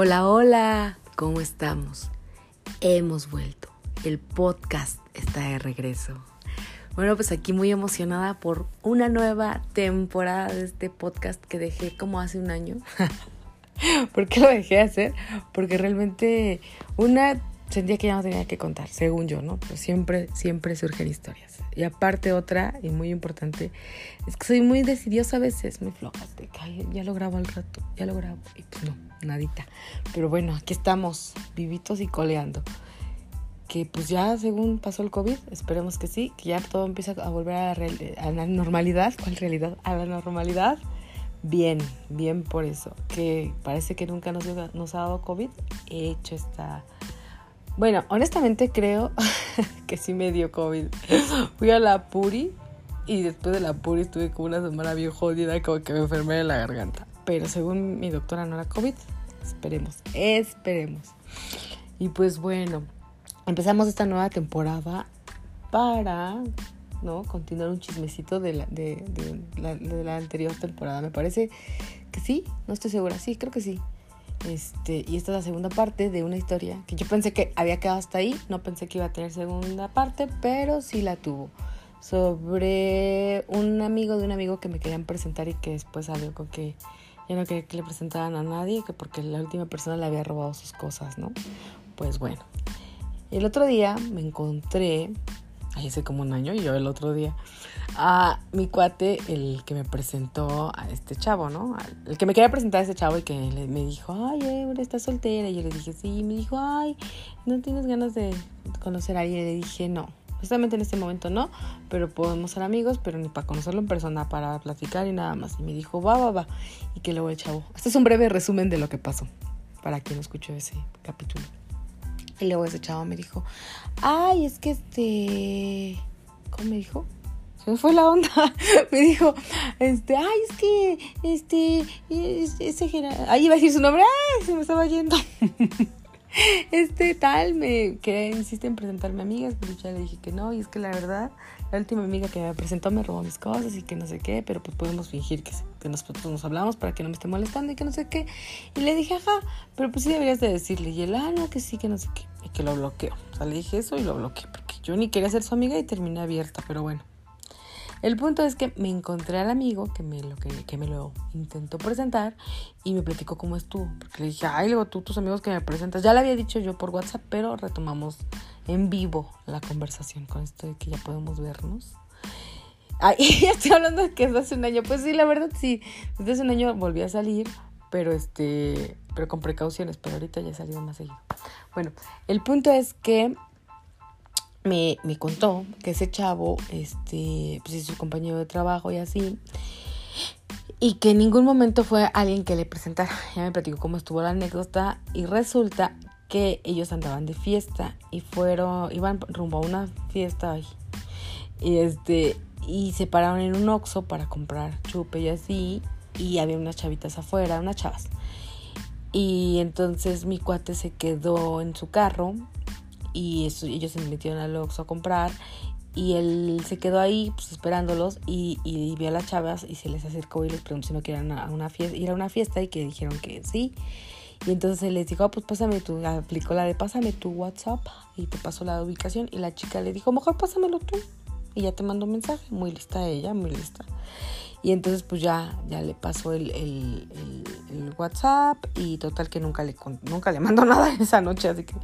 Hola, hola, ¿cómo estamos? Hemos vuelto. El podcast está de regreso. Bueno, pues aquí muy emocionada por una nueva temporada de este podcast que dejé como hace un año. ¿Por qué lo dejé de hacer? Porque realmente una sentía que ya no tenía que contar, según yo, ¿no? Pero siempre, siempre surgen historias. Y aparte otra, y muy importante, es que soy muy decidiosa a veces, muy floja, de que ya lo grabo al rato, ya lo grabo. Y pues no, nadita. Pero bueno, aquí estamos, vivitos y coleando. Que pues ya según pasó el COVID, esperemos que sí, que ya todo empieza a volver a la, a la normalidad. ¿Cuál realidad? A la normalidad. Bien, bien por eso. Que parece que nunca nos, nos ha dado COVID. He hecho esta bueno, honestamente creo que sí me dio COVID. Fui a la Puri y después de la Puri estuve como una semana bien jodida, como que me enfermé de la garganta. Pero según mi doctora no era COVID. Esperemos, esperemos. Y pues bueno, empezamos esta nueva temporada para ¿no? continuar un chismecito de la, de, de la anterior temporada. Me parece que sí, no estoy segura. Sí, creo que sí. Este, y esta es la segunda parte de una historia que yo pensé que había quedado hasta ahí, no pensé que iba a tener segunda parte, pero sí la tuvo. Sobre un amigo de un amigo que me querían presentar y que después salió con que ya no quería que le presentaran a nadie, que porque la última persona le había robado sus cosas, ¿no? Pues bueno. El otro día me encontré ahí hace como un año y yo el otro día, a mi cuate, el que me presentó a este chavo, ¿no? El que me quería presentar a este chavo y que me dijo, ay, Ebre, estás soltera. Y yo le dije, sí. Y me dijo, ay, ¿no tienes ganas de conocer a alguien? Y le dije, no. Justamente en este momento no, pero podemos ser amigos, pero ni para conocerlo en persona, para platicar y nada más. Y me dijo, va, va, va. Y que luego el chavo. Este es un breve resumen de lo que pasó, para quien escuchó ese capítulo. Y luego ese chavo me dijo, ay, es que este, ¿cómo me dijo? Se me fue la onda. me dijo, este, ay, es que, este, ese ahí iba a decir su nombre, ay, se me estaba yendo. este tal me que insiste en presentarme amigas, pero ya le dije que no, y es que la verdad, la última amiga que me presentó me robó mis cosas y que no sé qué, pero pues podemos fingir que, que nosotros nos hablamos para que no me esté molestando y que no sé qué. Y le dije, ajá, pero pues sí deberías de decirle. Y él, ah, no, que sí, que no sé qué. Y que lo bloqueó. O sea, le dije eso y lo bloqueé, porque yo ni quería ser su amiga y terminé abierta, pero bueno. El punto es que me encontré al amigo que me lo, que, me lo intentó presentar y me platicó cómo estuvo. Porque le dije, ay, luego tú, tus amigos que me presentas. Ya lo había dicho yo por WhatsApp, pero retomamos en vivo la conversación con esto de que ya podemos vernos. Ya estoy hablando de que es hace un año. Pues sí, la verdad sí. Desde hace un año volví a salir, pero este, pero con precauciones. Pero ahorita ya he salido más seguido. Bueno, el punto es que me, contó que ese chavo, este, pues es su compañero de trabajo y así, y que en ningún momento fue alguien que le presentara. Ya me platicó cómo estuvo la anécdota y resulta que ellos andaban de fiesta y fueron, iban rumbo a una fiesta. Y este, y se pararon en un oxo para comprar chupe y así, y había unas chavitas afuera, unas chavas. Y entonces mi cuate se quedó en su carro y ellos se metieron al Oxxo a comprar y él se quedó ahí pues, esperándolos y, y, vio a las chavas y se les acercó y les preguntó si no querían a una fiesta, ir a una fiesta y que dijeron que sí. Y entonces él les dijo, ah, pues pásame tu, aplicó la de pásame tu WhatsApp y te pasó la ubicación. Y la chica le dijo, mejor pásamelo tú. Y ya te mando un mensaje. Muy lista ella, muy lista. Y entonces pues ya, ya le pasó el, el, WhatsApp y total que nunca le, nunca le mandó nada esa noche, así que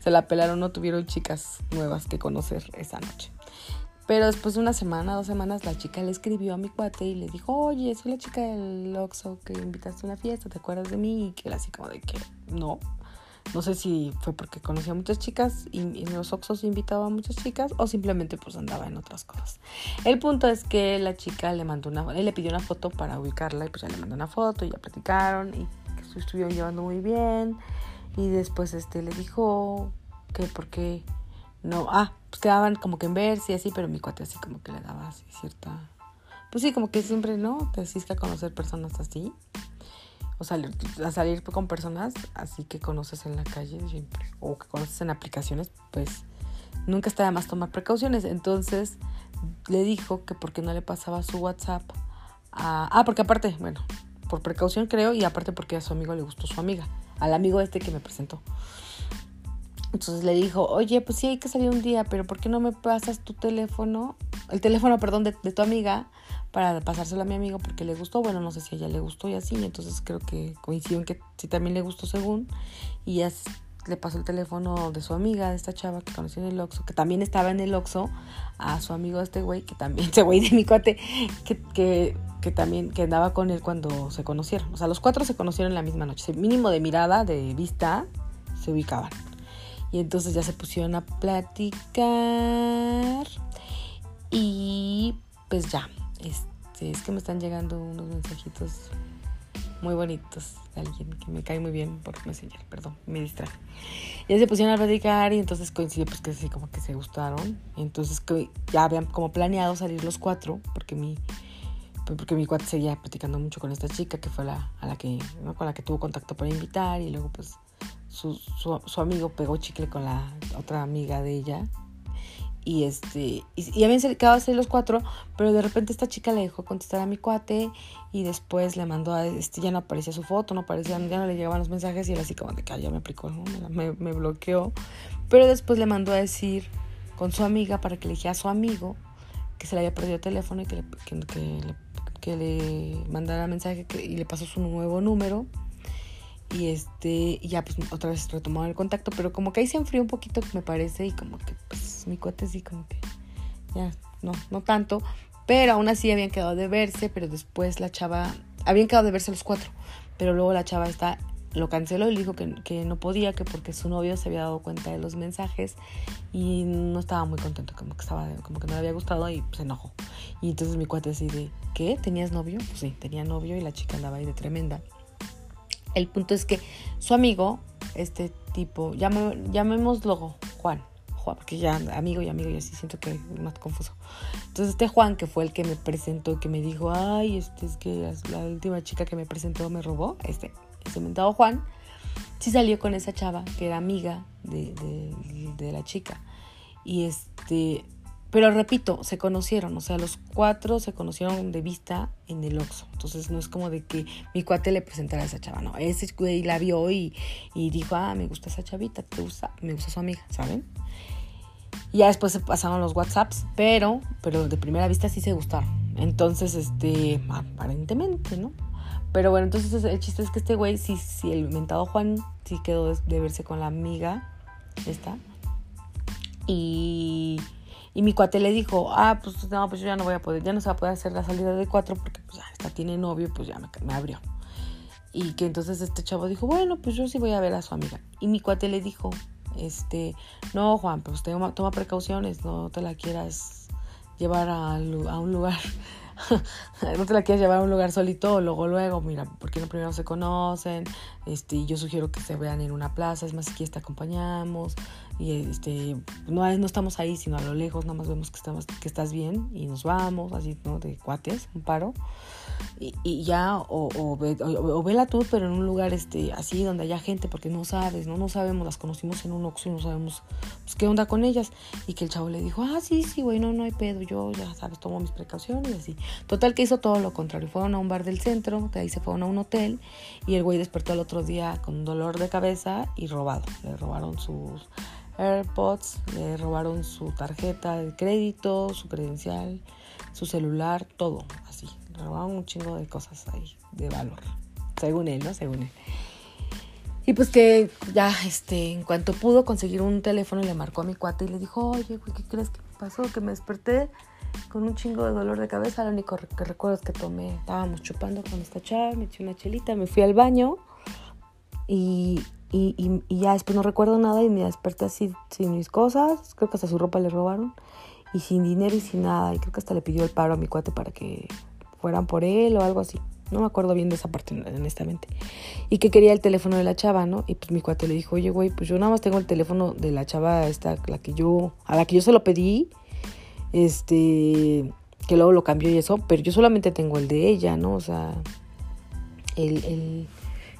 se la pelaron, no tuvieron chicas nuevas que conocer esa noche. Pero después de una semana, dos semanas, la chica le escribió a mi cuate y le dijo, oye, soy la chica del Oxxo que invitaste a una fiesta, ¿te acuerdas de mí? Y que él así como de que no. No sé si fue porque conocía a muchas chicas y en los Oxos invitaba a muchas chicas o simplemente pues andaba en otras cosas. El punto es que la chica le mandó una, él le pidió una foto para ubicarla y pues ya le mandó una foto y ya platicaron y que estuvieron llevando muy bien y después este le dijo que porque no, ah, pues quedaban como que en verse y así, pero mi cuate así como que le daba así cierta, pues sí, como que siempre, ¿no? Te asiste a conocer personas así o salir, a salir con personas así que conoces en la calle siempre, o que conoces en aplicaciones, pues nunca está de más tomar precauciones. Entonces le dijo que por qué no le pasaba su WhatsApp a... Ah, porque aparte, bueno, por precaución creo, y aparte porque a su amigo le gustó su amiga. al amigo este que me presentó. Entonces le dijo, oye, pues sí hay que salir un día, pero ¿por qué no me pasas tu teléfono? El teléfono, perdón, de, tu amiga para pasárselo a mi amigo porque le gustó. Bueno, no sé si a ella le gustó y así. Entonces creo que coincidió en que sí también le gustó según. Y ya le pasó el teléfono de su amiga, de esta chava que conoció en el Oxxo, que también estaba en el Oxxo, a su amigo este güey, que también, este güey de mi cuate, que, que, que, también, que andaba con él cuando se conocieron. O sea, los cuatro se conocieron la misma noche. Mínimo de mirada, de vista, se ubicaban. Y entonces ya se pusieron a platicar. Y pues ya, este, es que me están llegando unos mensajitos muy bonitos de alguien que me cae muy bien por Messenger, perdón, me distrae. Ya se pusieron a platicar y entonces coincidió pues que sí, como que se gustaron. Entonces ya habían como planeado salir los cuatro, porque mi, pues, porque mi cuate seguía platicando mucho con esta chica que fue la, a la que, con la que tuvo contacto para invitar y luego pues su, su, amigo pegó chicle con la otra amiga de ella. Y este, y, habían quedado así los cuatro, pero de repente esta chica le dejó contestar a mi cuate y después le mandó a este, ya no aparecía su foto, no aparecía, ya no le llegaban los mensajes y era así como de que ya me aplicó, me, me, bloqueó. Pero después le mandó a decir con su amiga para que le dijera a su amigo que se le había perdido el teléfono y que, le, que le mandara mensaje y le pasó su nuevo número y este, ya pues otra vez retomaron el contacto, pero como que ahí se enfrió un poquito, me parece, y como que pues mi cuate sí, como que ya, no, no tanto, pero aún así habían quedado de verse, pero después la chava, habían quedado de verse los cuatro, pero luego la chava está, lo canceló y le dijo que, que no podía, que porque su novio se había dado cuenta de los mensajes y no estaba muy contento, como que estaba, como que no le había gustado y se enojó. Y entonces mi cuate así de, ¿qué? ¿Tenías novio? Pues sí, tenía novio y la chica andaba ahí de tremenda. El punto es que su amigo, este tipo, llamémoslo Juan, Juan, porque ya amigo y amigo y así siento que más confuso. Entonces este Juan, que fue el que me presentó, que me dijo, ay, este es que la última chica que me presentó me robó, este, ese mentado Juan, sí salió con esa chava que era amiga de, de la chica. Y este, pero repito, se conocieron, o sea, los cuatro se conocieron de vista en el Oxxo. Entonces no es como de que mi cuate le presentara a esa chava, no. Ese güey la vio y, y dijo, ah, me gusta esa chavita, te gusta, me gusta su amiga, ¿saben? Y ya después se pasaron los WhatsApps, pero, pero de primera vista sí se gustaron. Entonces, este, aparentemente, ¿no? Pero bueno, entonces el chiste es que este güey, sí, sí, el mentado Juan, sí quedó de verse con la amiga, esta. Y y mi cuate le dijo, ah, pues no, pues yo ya no voy a poder, ya no se va a poder hacer la salida de cuatro porque pues ya esta tiene novio, pues ya me, abrió. Y que entonces este chavo dijo, bueno, pues yo sí voy a ver a su amiga. Y mi cuate le dijo, este, no, Juan, pues toma, toma precauciones, no te la quieras llevar a, un lugar no te la quieres llevar a un lugar solito, luego, luego, mira, porque no primero se conocen, este, yo sugiero que se vean en una plaza, es más, aquí te acompañamos, y este, no, no estamos ahí, sino a lo lejos, nada más vemos que, estamos, que estás bien, y nos vamos, así, ¿no? De cuates, un paro, y, ya, o, o, vela tú, pero en un lugar este, así, donde haya gente, porque no sabes, ¿no? No sabemos, las conocimos en un Oxxo y no sabemos, pues, qué onda con ellas, y que el chavo le dijo, ah, sí, sí, güey, no, no hay pedo, yo, ya sabes, tomo mis precauciones, y así. Total que hizo todo lo contrario. Fueron a un bar del centro, de ahí se fueron a un hotel y el güey despertó el otro día con dolor de cabeza y robado. Le robaron sus AirPods, le robaron su tarjeta de crédito, su credencial, su celular, todo así. Le robaron un chingo de cosas ahí de valor. Según él, ¿no? Según él. Y pues que ya, este, en cuanto pudo conseguir un teléfono, le marcó a mi cuate y le dijo, oye, güey, ¿qué crees que pasó? Que me desperté con un chingo de dolor de cabeza. Lo único que recuerdo es que tomé, estábamos chupando con esta chava, me eché una chelita, me fui al baño y, y, y, ya después no recuerdo nada y me desperté así sin mis cosas. Creo que hasta su ropa le robaron y sin dinero y sin nada. Y creo que hasta le pidió el paro a mi cuate para que fueran por él o algo así. No me acuerdo bien de esa parte, honestamente. Y que quería el teléfono de la chava, ¿no? Y pues mi cuate le dijo, oye, güey, pues yo nada más tengo el teléfono de la chava esta, la que yo, a la que yo se lo pedí este, que luego lo cambió y eso, pero yo solamente tengo el de ella, ¿no? O sea, el, el,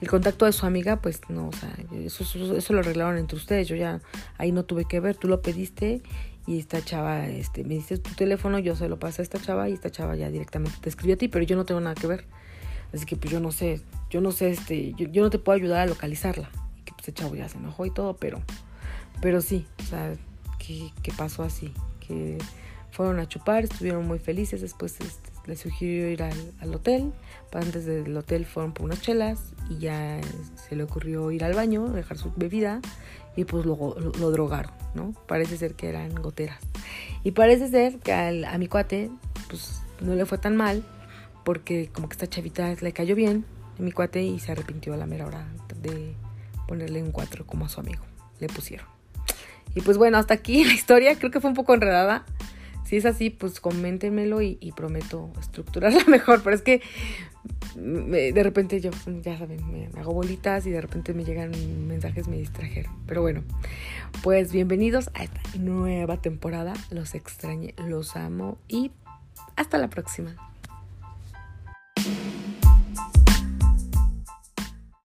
el contacto de su amiga, pues no, o sea, eso, eso, lo arreglaron entre ustedes, yo ya ahí no tuve que ver, tú lo pediste y esta chava, este, me diste tu teléfono, yo se lo pasé a esta chava y esta chava ya directamente te escribió a ti, pero yo no tengo nada que ver. Así que pues yo no sé, yo no sé, este, yo, no te puedo ayudar a localizarla. Y que pues el chavo ya se enojó y todo, pero, pero sí, o sea, que, pasó así, que fueron a chupar, estuvieron muy felices, después este, le sugirió ir al, hotel, antes del hotel fueron por unas chelas y ya se le ocurrió ir al baño, dejar su bebida y pues lo, lo, drogaron, ¿no? Parece ser que eran goteras. Y parece ser que a mi cuate pues no le fue tan mal porque como que esta chavita le cayó bien a mi cuate y se arrepintió a la mera hora de ponerle un cuatro como a su amigo. Le pusieron. Y pues bueno, hasta aquí la historia. Creo que fue un poco enredada. Si es así, pues coméntenmelo y, prometo estructurarla mejor. Pero es que de repente yo, ya saben, me, hago bolitas y de repente me llegan mensajes, me distrajeron. Pero bueno, pues bienvenidos a esta nueva temporada. Los extrañé, los amo y hasta la próxima.